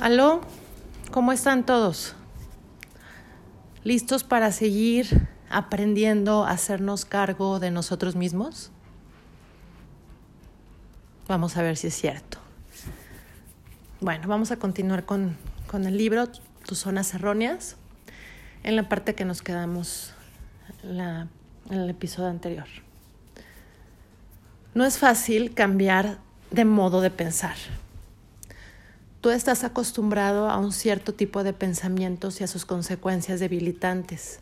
Aló, ¿cómo están todos? ¿Listos para seguir aprendiendo a hacernos cargo de nosotros mismos? Vamos a ver si es cierto. Bueno, vamos a continuar con, con el libro Tus zonas erróneas, en la parte que nos quedamos la, en el episodio anterior. No es fácil cambiar de modo de pensar tú estás acostumbrado a un cierto tipo de pensamientos y a sus consecuencias debilitantes.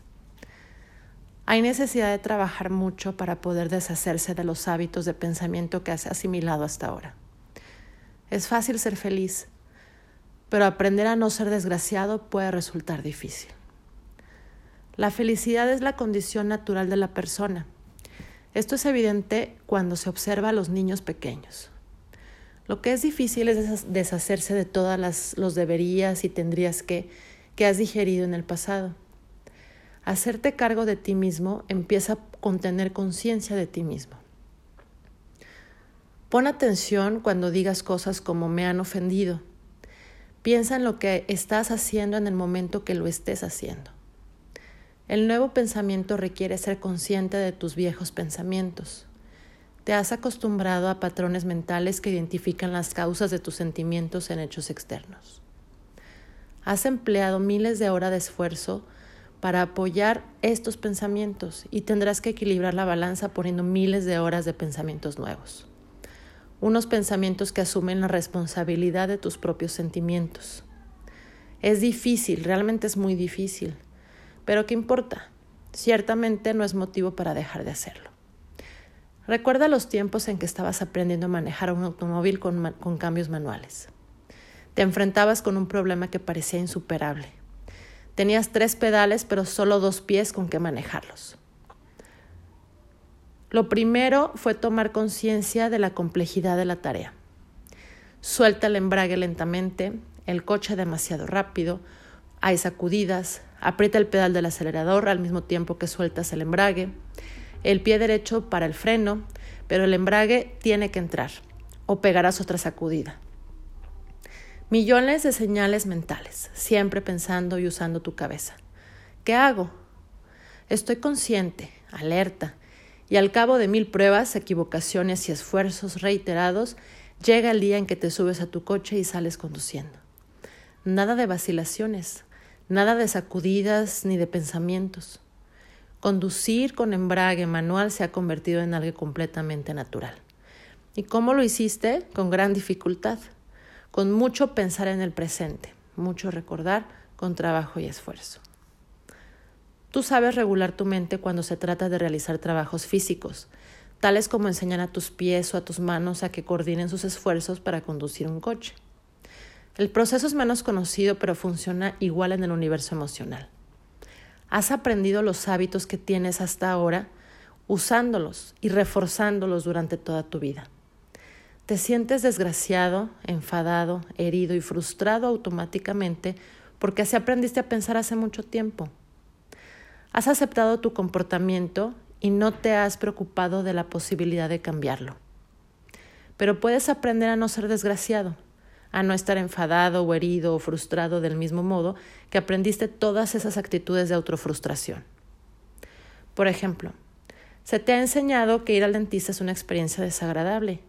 Hay necesidad de trabajar mucho para poder deshacerse de los hábitos de pensamiento que has asimilado hasta ahora. Es fácil ser feliz, pero aprender a no ser desgraciado puede resultar difícil. La felicidad es la condición natural de la persona. Esto es evidente cuando se observa a los niños pequeños. Lo que es difícil es deshacerse de todas los deberías y tendrías que que has digerido en el pasado. Hacerte cargo de ti mismo empieza con tener conciencia de ti mismo. Pon atención cuando digas cosas como me han ofendido. Piensa en lo que estás haciendo en el momento que lo estés haciendo. El nuevo pensamiento requiere ser consciente de tus viejos pensamientos. Te has acostumbrado a patrones mentales que identifican las causas de tus sentimientos en hechos externos. Has empleado miles de horas de esfuerzo para apoyar estos pensamientos y tendrás que equilibrar la balanza poniendo miles de horas de pensamientos nuevos. Unos pensamientos que asumen la responsabilidad de tus propios sentimientos. Es difícil, realmente es muy difícil, pero ¿qué importa? Ciertamente no es motivo para dejar de hacerlo. Recuerda los tiempos en que estabas aprendiendo a manejar un automóvil con, cambios manuales. Te enfrentabas con un problema que parecía insuperable. Tenías tres pedales, pero solo dos pies con que manejarlos. Lo primero fue tomar conciencia de la complejidad de la tarea. Suelta el embrague lentamente, el coche demasiado rápido, hay sacudidas, aprieta el pedal del acelerador al mismo tiempo que sueltas el embrague el pie derecho para el freno, pero el embrague tiene que entrar o pegarás otra sacudida. Millones de señales mentales, siempre pensando y usando tu cabeza. ¿Qué hago? Estoy consciente, alerta, y al cabo de mil pruebas, equivocaciones y esfuerzos reiterados, llega el día en que te subes a tu coche y sales conduciendo. Nada de vacilaciones, nada de sacudidas ni de pensamientos. Conducir con embrague manual se ha convertido en algo completamente natural. ¿Y cómo lo hiciste? Con gran dificultad, con mucho pensar en el presente, mucho recordar, con trabajo y esfuerzo. Tú sabes regular tu mente cuando se trata de realizar trabajos físicos, tales como enseñar a tus pies o a tus manos a que coordinen sus esfuerzos para conducir un coche. El proceso es menos conocido, pero funciona igual en el universo emocional. Has aprendido los hábitos que tienes hasta ahora usándolos y reforzándolos durante toda tu vida. Te sientes desgraciado, enfadado, herido y frustrado automáticamente porque así aprendiste a pensar hace mucho tiempo. Has aceptado tu comportamiento y no te has preocupado de la posibilidad de cambiarlo. Pero puedes aprender a no ser desgraciado a no estar enfadado o herido o frustrado del mismo modo que aprendiste todas esas actitudes de autofrustración. Por ejemplo, se te ha enseñado que ir al dentista es una experiencia desagradable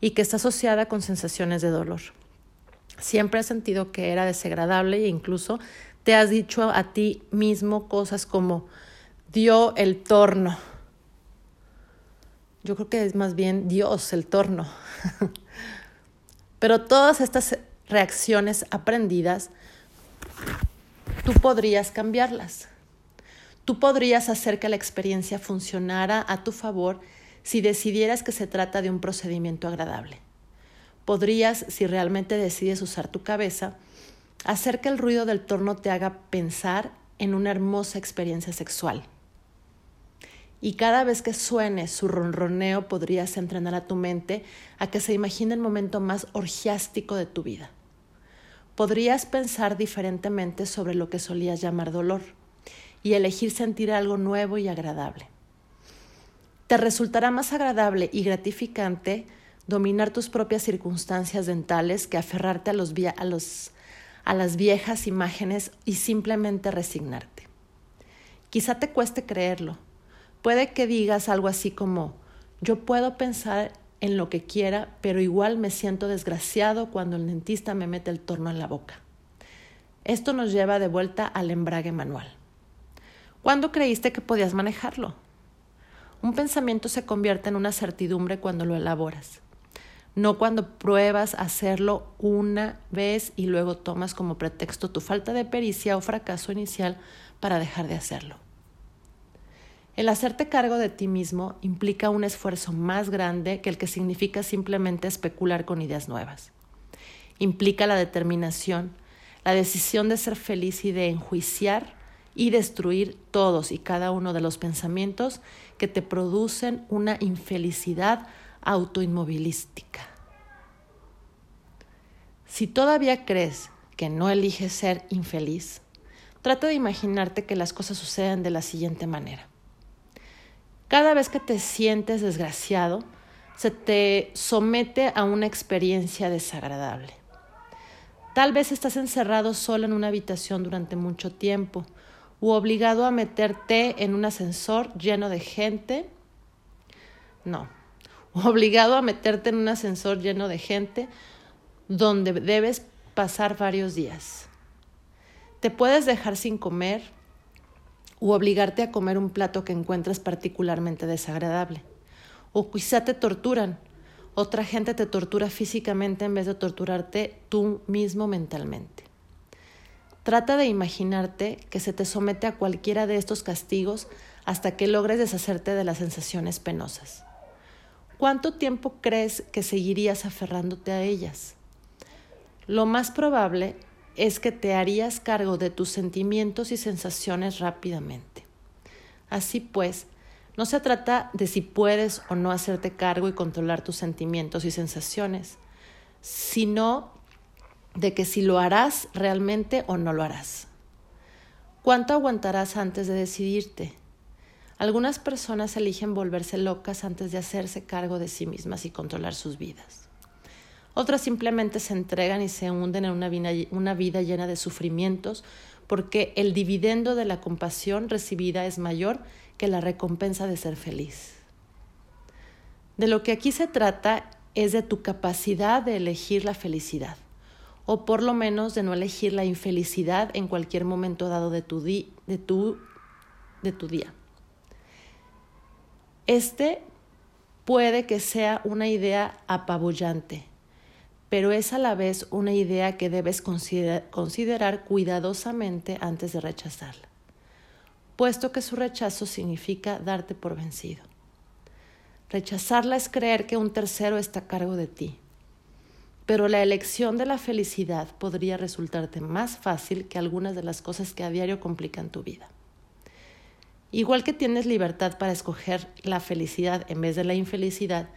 y que está asociada con sensaciones de dolor. Siempre has sentido que era desagradable e incluso te has dicho a ti mismo cosas como dio el torno. Yo creo que es más bien Dios el torno. Pero todas estas reacciones aprendidas, tú podrías cambiarlas. Tú podrías hacer que la experiencia funcionara a tu favor si decidieras que se trata de un procedimiento agradable. Podrías, si realmente decides usar tu cabeza, hacer que el ruido del torno te haga pensar en una hermosa experiencia sexual y cada vez que suene su ronroneo podrías entrenar a tu mente a que se imagine el momento más orgiástico de tu vida. Podrías pensar diferentemente sobre lo que solías llamar dolor y elegir sentir algo nuevo y agradable. Te resultará más agradable y gratificante dominar tus propias circunstancias dentales que aferrarte a los, a los, a las viejas imágenes y simplemente resignarte. Quizá te cueste creerlo. Puede que digas algo así como, yo puedo pensar en lo que quiera, pero igual me siento desgraciado cuando el dentista me mete el torno en la boca. Esto nos lleva de vuelta al embrague manual. ¿Cuándo creíste que podías manejarlo? Un pensamiento se convierte en una certidumbre cuando lo elaboras, no cuando pruebas hacerlo una vez y luego tomas como pretexto tu falta de pericia o fracaso inicial para dejar de hacerlo. El hacerte cargo de ti mismo implica un esfuerzo más grande que el que significa simplemente especular con ideas nuevas. Implica la determinación, la decisión de ser feliz y de enjuiciar y destruir todos y cada uno de los pensamientos que te producen una infelicidad autoinmovilística. Si todavía crees que no eliges ser infeliz, trata de imaginarte que las cosas suceden de la siguiente manera. Cada vez que te sientes desgraciado, se te somete a una experiencia desagradable. Tal vez estás encerrado solo en una habitación durante mucho tiempo u obligado a meterte en un ascensor lleno de gente. No, obligado a meterte en un ascensor lleno de gente donde debes pasar varios días. Te puedes dejar sin comer, o obligarte a comer un plato que encuentras particularmente desagradable. O quizá te torturan. Otra gente te tortura físicamente en vez de torturarte tú mismo mentalmente. Trata de imaginarte que se te somete a cualquiera de estos castigos hasta que logres deshacerte de las sensaciones penosas. ¿Cuánto tiempo crees que seguirías aferrándote a ellas? Lo más probable es que te harías cargo de tus sentimientos y sensaciones rápidamente. Así pues, no se trata de si puedes o no hacerte cargo y controlar tus sentimientos y sensaciones, sino de que si lo harás realmente o no lo harás. ¿Cuánto aguantarás antes de decidirte? Algunas personas eligen volverse locas antes de hacerse cargo de sí mismas y controlar sus vidas. Otras simplemente se entregan y se hunden en una vida, llena de sufrimientos porque el dividendo de la compasión recibida es mayor que la recompensa de ser feliz. De lo que aquí se trata es de tu capacidad de elegir la felicidad, o por lo menos de no elegir la infelicidad en cualquier momento dado de tu, de tu, de tu día. Este puede que sea una idea apabullante, pero es a la vez una idea que debes considerar cuidadosamente antes de rechazarla, puesto que su rechazo significa darte por vencido. Rechazarla es creer que un tercero está a cargo de ti, pero la elección de la felicidad podría resultarte más fácil que algunas de las cosas que a diario complican tu vida. Igual que tienes libertad para escoger la felicidad en vez de la infelicidad,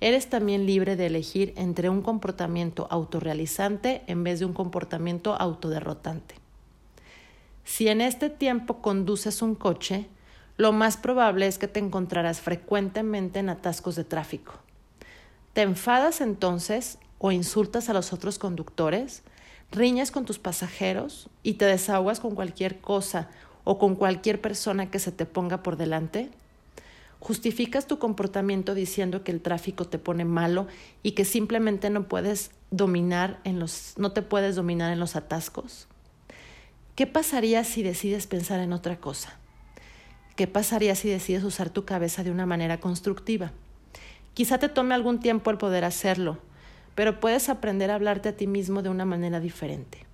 Eres también libre de elegir entre un comportamiento autorrealizante en vez de un comportamiento autoderrotante. Si en este tiempo conduces un coche, lo más probable es que te encontrarás frecuentemente en atascos de tráfico. ¿Te enfadas entonces o insultas a los otros conductores? ¿Riñas con tus pasajeros y te desahogas con cualquier cosa o con cualquier persona que se te ponga por delante? Justificas tu comportamiento diciendo que el tráfico te pone malo y que simplemente no puedes dominar en los no te puedes dominar en los atascos. ¿Qué pasaría si decides pensar en otra cosa? ¿Qué pasaría si decides usar tu cabeza de una manera constructiva? Quizá te tome algún tiempo el poder hacerlo, pero puedes aprender a hablarte a ti mismo de una manera diferente.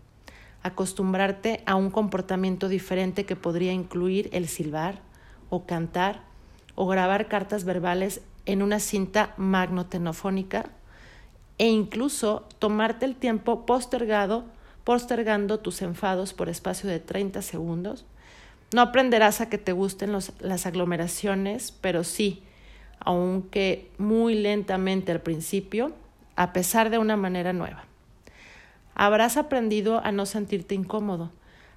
Acostumbrarte a un comportamiento diferente que podría incluir el silbar o cantar o grabar cartas verbales en una cinta magnotenofónica e incluso tomarte el tiempo postergado, postergando tus enfados por espacio de 30 segundos. No aprenderás a que te gusten las aglomeraciones, pero sí, aunque muy lentamente al principio, a pesar de una manera nueva. Habrás aprendido a no sentirte incómodo,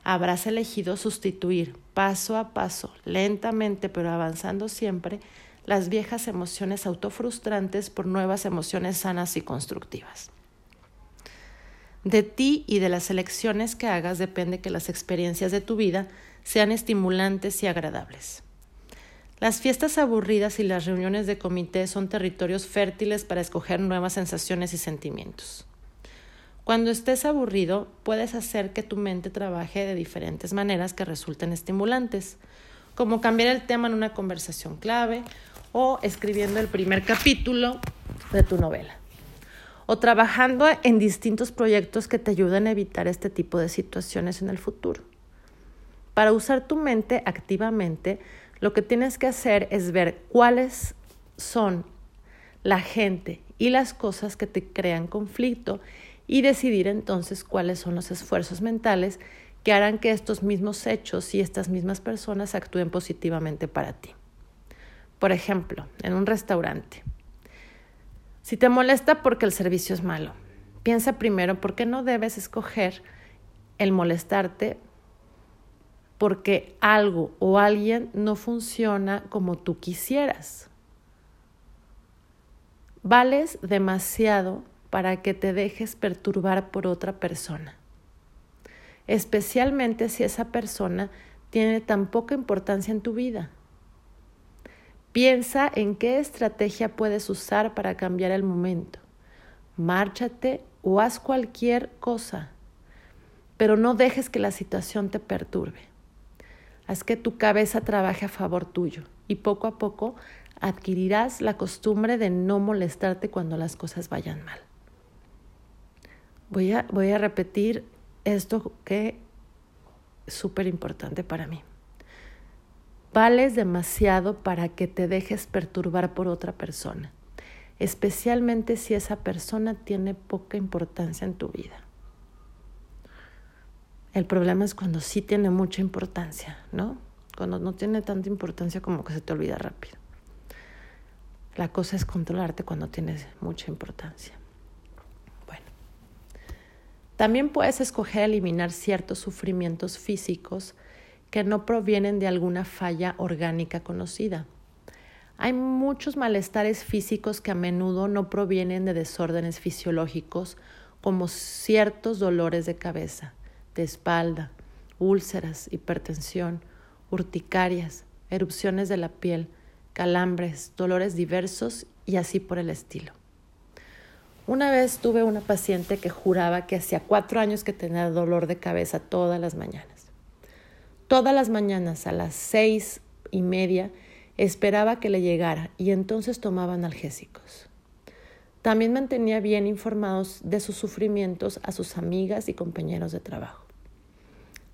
habrás elegido sustituir paso a paso, lentamente pero avanzando siempre, las viejas emociones autofrustrantes por nuevas emociones sanas y constructivas. De ti y de las elecciones que hagas depende que las experiencias de tu vida sean estimulantes y agradables. Las fiestas aburridas y las reuniones de comité son territorios fértiles para escoger nuevas sensaciones y sentimientos. Cuando estés aburrido, puedes hacer que tu mente trabaje de diferentes maneras que resulten estimulantes, como cambiar el tema en una conversación clave o escribiendo el primer capítulo de tu novela o trabajando en distintos proyectos que te ayuden a evitar este tipo de situaciones en el futuro. Para usar tu mente activamente, lo que tienes que hacer es ver cuáles son la gente y las cosas que te crean conflicto y decidir entonces cuáles son los esfuerzos mentales que harán que estos mismos hechos y estas mismas personas actúen positivamente para ti. Por ejemplo, en un restaurante. Si te molesta porque el servicio es malo, piensa primero por qué no debes escoger el molestarte porque algo o alguien no funciona como tú quisieras. Vales demasiado para que te dejes perturbar por otra persona, especialmente si esa persona tiene tan poca importancia en tu vida. Piensa en qué estrategia puedes usar para cambiar el momento. Márchate o haz cualquier cosa, pero no dejes que la situación te perturbe. Haz que tu cabeza trabaje a favor tuyo y poco a poco adquirirás la costumbre de no molestarte cuando las cosas vayan mal. Voy a, voy a repetir esto que es súper importante para mí. Vales demasiado para que te dejes perturbar por otra persona, especialmente si esa persona tiene poca importancia en tu vida. El problema es cuando sí tiene mucha importancia, ¿no? Cuando no tiene tanta importancia como que se te olvida rápido. La cosa es controlarte cuando tienes mucha importancia. También puedes escoger eliminar ciertos sufrimientos físicos que no provienen de alguna falla orgánica conocida. Hay muchos malestares físicos que a menudo no provienen de desórdenes fisiológicos como ciertos dolores de cabeza, de espalda, úlceras, hipertensión, urticarias, erupciones de la piel, calambres, dolores diversos y así por el estilo. Una vez tuve una paciente que juraba que hacía cuatro años que tenía dolor de cabeza todas las mañanas. Todas las mañanas a las seis y media esperaba que le llegara y entonces tomaba analgésicos. También mantenía bien informados de sus sufrimientos a sus amigas y compañeros de trabajo.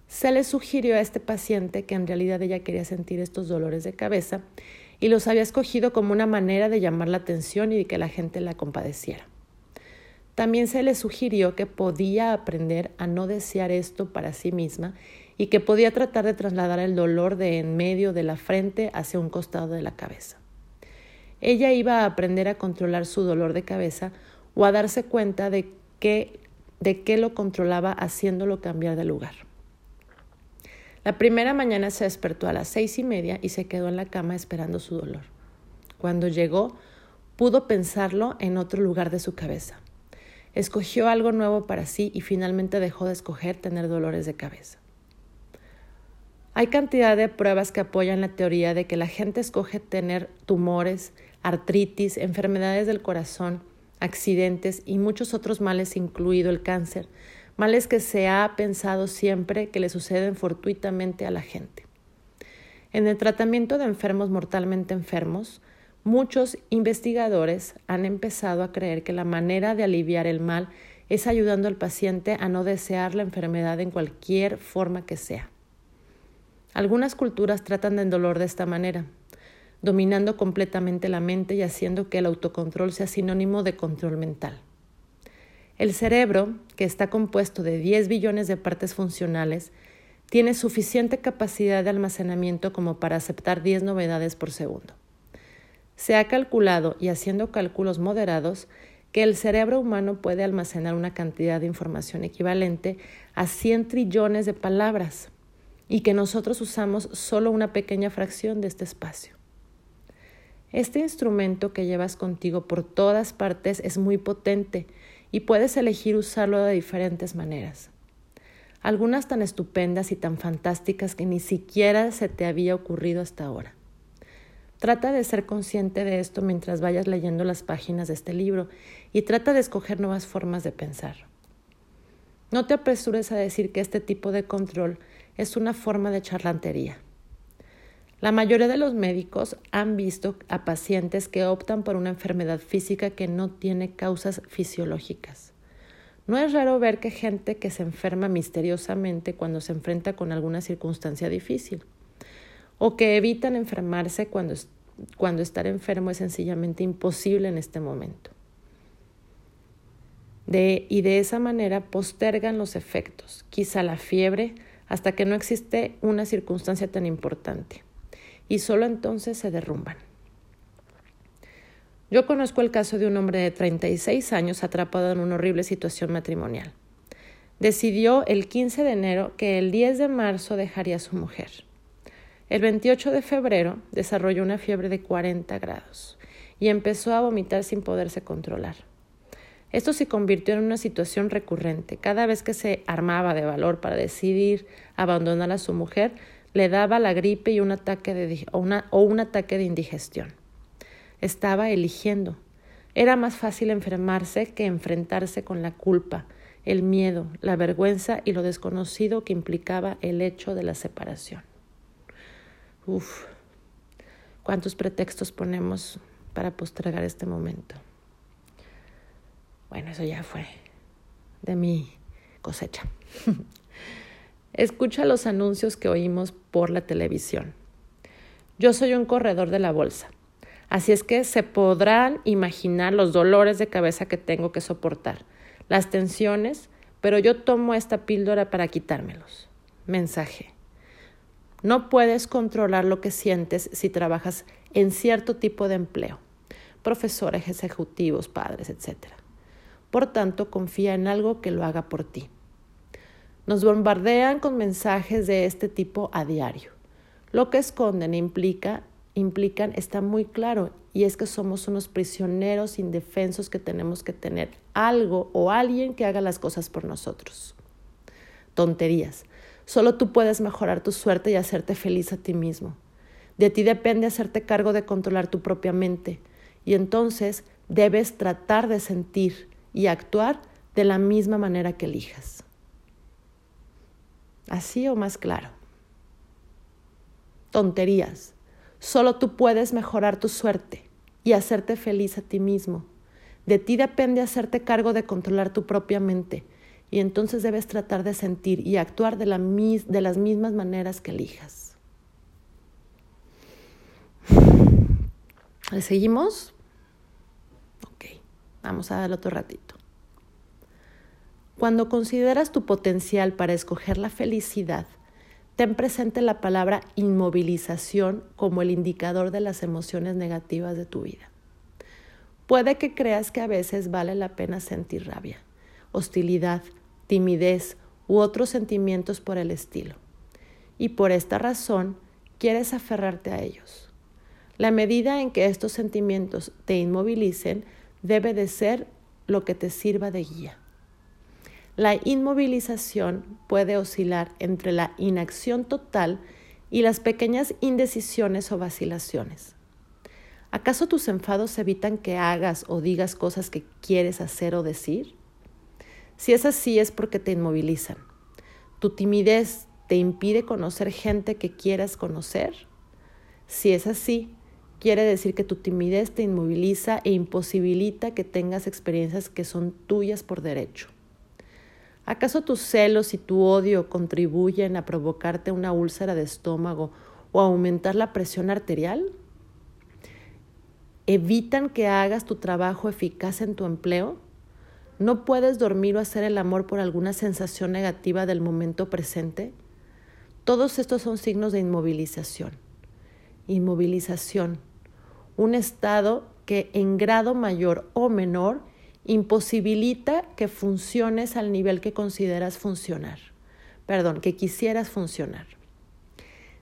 Se le sugirió a este paciente que en realidad ella quería sentir estos dolores de cabeza y los había escogido como una manera de llamar la atención y de que la gente la compadeciera. También se le sugirió que podía aprender a no desear esto para sí misma y que podía tratar de trasladar el dolor de en medio de la frente hacia un costado de la cabeza. Ella iba a aprender a controlar su dolor de cabeza o a darse cuenta de qué de qué lo controlaba haciéndolo cambiar de lugar. La primera mañana se despertó a las seis y media y se quedó en la cama esperando su dolor. Cuando llegó, pudo pensarlo en otro lugar de su cabeza. Escogió algo nuevo para sí y finalmente dejó de escoger tener dolores de cabeza. Hay cantidad de pruebas que apoyan la teoría de que la gente escoge tener tumores, artritis, enfermedades del corazón, accidentes y muchos otros males, incluido el cáncer, males que se ha pensado siempre que le suceden fortuitamente a la gente. En el tratamiento de enfermos mortalmente enfermos, muchos investigadores han empezado a creer que la manera de aliviar el mal es ayudando al paciente a no desear la enfermedad en cualquier forma que sea. Algunas culturas tratan del dolor de esta manera, dominando completamente la mente y haciendo que el autocontrol sea sinónimo de control mental. El cerebro, que está compuesto de 10 billones de partes funcionales, tiene suficiente capacidad de almacenamiento como para aceptar 10 novedades por segundo. Se ha calculado, y haciendo cálculos moderados, que el cerebro humano puede almacenar una cantidad de información equivalente a 100 trillones de palabras y que nosotros usamos solo una pequeña fracción de este espacio. Este instrumento que llevas contigo por todas partes es muy potente y puedes elegir usarlo de diferentes maneras. Algunas tan estupendas y tan fantásticas que ni siquiera se te había ocurrido hasta ahora. Trata de ser consciente de esto mientras vayas leyendo las páginas de este libro y trata de escoger nuevas formas de pensar. No te apresures a decir que este tipo de control es una forma de charlantería. La mayoría de los médicos han visto a pacientes que optan por una enfermedad física que no tiene causas fisiológicas. No es raro ver que gente que se enferma misteriosamente cuando se enfrenta con alguna circunstancia difícil o que evitan enfermarse cuando, cuando estar enfermo es sencillamente imposible en este momento. De, y de esa manera postergan los efectos, quizá la fiebre, hasta que no existe una circunstancia tan importante, y solo entonces se derrumban. Yo conozco el caso de un hombre de 36 años atrapado en una horrible situación matrimonial. Decidió el 15 de enero que el 10 de marzo dejaría a su mujer. El 28 de febrero desarrolló una fiebre de 40 grados y empezó a vomitar sin poderse controlar. Esto se convirtió en una situación recurrente. Cada vez que se armaba de valor para decidir abandonar a su mujer, le daba la gripe y un ataque de, o, o un ataque de indigestión. Estaba eligiendo. Era más fácil enfermarse que enfrentarse con la culpa, el miedo, la vergüenza y lo desconocido que implicaba el hecho de la separación. Uf, cuántos pretextos ponemos para postergar este momento. Bueno, eso ya fue de mi cosecha. Escucha los anuncios que oímos por la televisión. Yo soy un corredor de la bolsa, así es que se podrán imaginar los dolores de cabeza que tengo que soportar, las tensiones, pero yo tomo esta píldora para quitármelos. Mensaje. No puedes controlar lo que sientes si trabajas en cierto tipo de empleo, profesores, ejecutivos, padres, etc. Por tanto, confía en algo que lo haga por ti. Nos bombardean con mensajes de este tipo a diario. Lo que esconden implica, implican está muy claro y es que somos unos prisioneros indefensos que tenemos que tener algo o alguien que haga las cosas por nosotros. Tonterías. Solo tú puedes mejorar tu suerte y hacerte feliz a ti mismo. De ti depende hacerte cargo de controlar tu propia mente y entonces debes tratar de sentir y actuar de la misma manera que elijas. Así o más claro. Tonterías. Solo tú puedes mejorar tu suerte y hacerte feliz a ti mismo. De ti depende hacerte cargo de controlar tu propia mente y entonces debes tratar de sentir y actuar de, de las mismas maneras que elijas. ¿Le seguimos? Ok, vamos a darle otro ratito. Cuando consideras tu potencial para escoger la felicidad, ten presente la palabra inmovilización como el indicador de las emociones negativas de tu vida. Puede que creas que a veces vale la pena sentir rabia, hostilidad, timidez u otros sentimientos por el estilo. Y por esta razón quieres aferrarte a ellos. La medida en que estos sentimientos te inmovilicen debe de ser lo que te sirva de guía. La inmovilización puede oscilar entre la inacción total y las pequeñas indecisiones o vacilaciones. ¿Acaso tus enfados evitan que hagas o digas cosas que quieres hacer o decir? Si es así es porque te inmovilizan. ¿Tu timidez te impide conocer gente que quieras conocer? Si es así, quiere decir que tu timidez te inmoviliza e imposibilita que tengas experiencias que son tuyas por derecho. ¿Acaso tus celos y tu odio contribuyen a provocarte una úlcera de estómago o a aumentar la presión arterial? ¿Evitan que hagas tu trabajo eficaz en tu empleo? ¿No puedes dormir o hacer el amor por alguna sensación negativa del momento presente? Todos estos son signos de inmovilización. Inmovilización, un estado que en grado mayor o menor imposibilita que funciones al nivel que consideras funcionar. Perdón, que quisieras funcionar.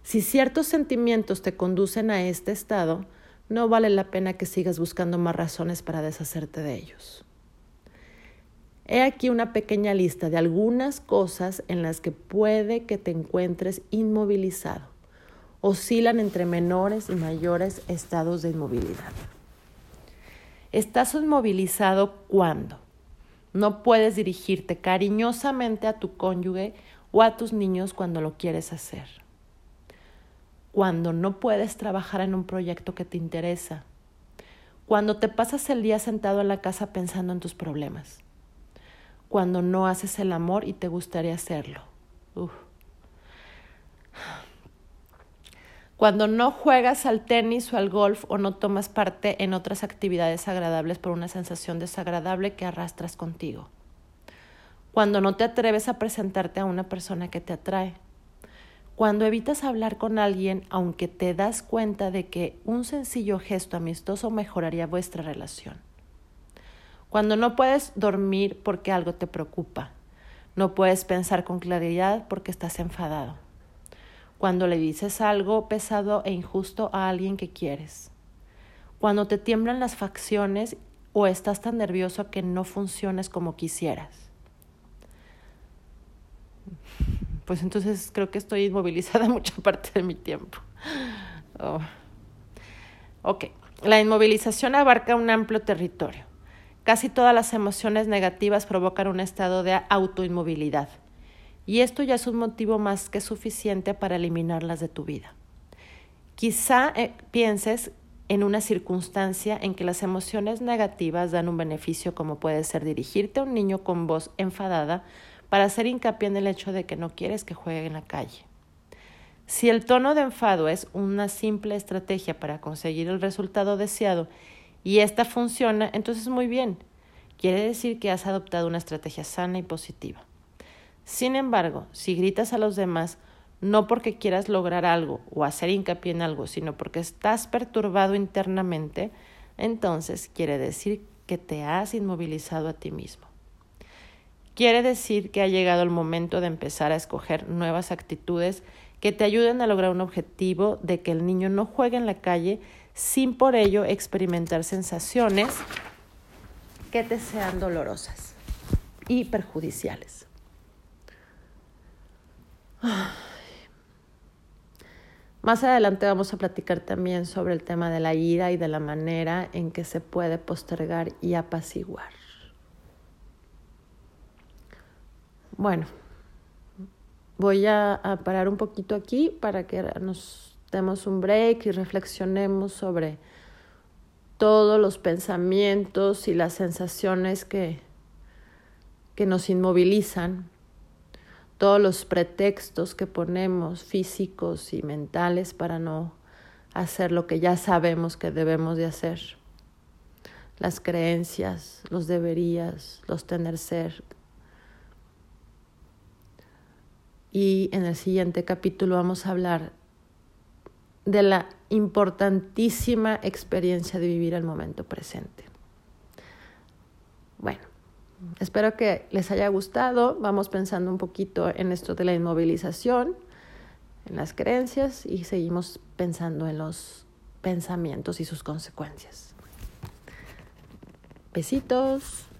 Si ciertos sentimientos te conducen a este estado, no vale la pena que sigas buscando más razones para deshacerte de ellos. He aquí una pequeña lista de algunas cosas en las que puede que te encuentres inmovilizado. Oscilan entre menores y mayores estados de inmovilidad. Estás inmovilizado cuando no puedes dirigirte cariñosamente a tu cónyuge o a tus niños cuando lo quieres hacer. Cuando no puedes trabajar en un proyecto que te interesa. Cuando te pasas el día sentado en la casa pensando en tus problemas. Cuando no haces el amor y te gustaría hacerlo. Cuando no juegas al tenis o al golf o no tomas parte en otras actividades agradables por una sensación desagradable que arrastras contigo. Cuando no te atreves a presentarte a una persona que te atrae. Cuando evitas hablar con alguien aunque te das cuenta de que un sencillo gesto amistoso mejoraría vuestra relación. Cuando no puedes dormir porque algo te preocupa. No puedes pensar con claridad porque estás enfadado cuando le dices algo pesado e injusto a alguien que quieres, cuando te tiemblan las facciones o estás tan nervioso que no funciones como quisieras. Pues entonces creo que estoy inmovilizada mucha parte de mi tiempo. Oh. Ok, la inmovilización abarca un amplio territorio. Casi todas las emociones negativas provocan un estado de autoinmovilidad y esto ya es un motivo más que suficiente para eliminarlas de tu vida. Quizá eh, pienses en una circunstancia en que las emociones negativas dan un beneficio como puede ser dirigirte a un niño con voz enfadada para hacer hincapié en el hecho de que no quieres que juegue en la calle. Si el tono de enfado es una simple estrategia para conseguir el resultado deseado y esta funciona, entonces muy bien. Quiere decir que has adoptado una estrategia sana y positiva. Sin embargo, si gritas a los demás, no porque quieras lograr algo o hacer hincapié en algo, sino porque estás perturbado internamente, entonces quiere decir que te has inmovilizado a ti mismo. Quiere decir que ha llegado el momento de empezar a escoger nuevas actitudes que te ayuden a lograr un objetivo de que el niño no juegue en la calle sin por ello experimentar sensaciones que te sean dolorosas y perjudiciales. Más adelante vamos a platicar también sobre el tema de la ira y de la manera en que se puede postergar y apaciguar. Bueno, voy a, parar un poquito aquí para que nos demos un break y reflexionemos sobre todos los pensamientos y las sensaciones que, que nos inmovilizan todos los pretextos que ponemos físicos y mentales para no hacer lo que ya sabemos que debemos de hacer. Las creencias, los deberías, los tener ser. Y en el siguiente capítulo vamos a hablar de la importantísima experiencia de vivir el momento presente. Bueno, Espero que les haya gustado. Vamos pensando un poquito en esto de la inmovilización, en las creencias y seguimos pensando en los pensamientos y sus consecuencias. Besitos.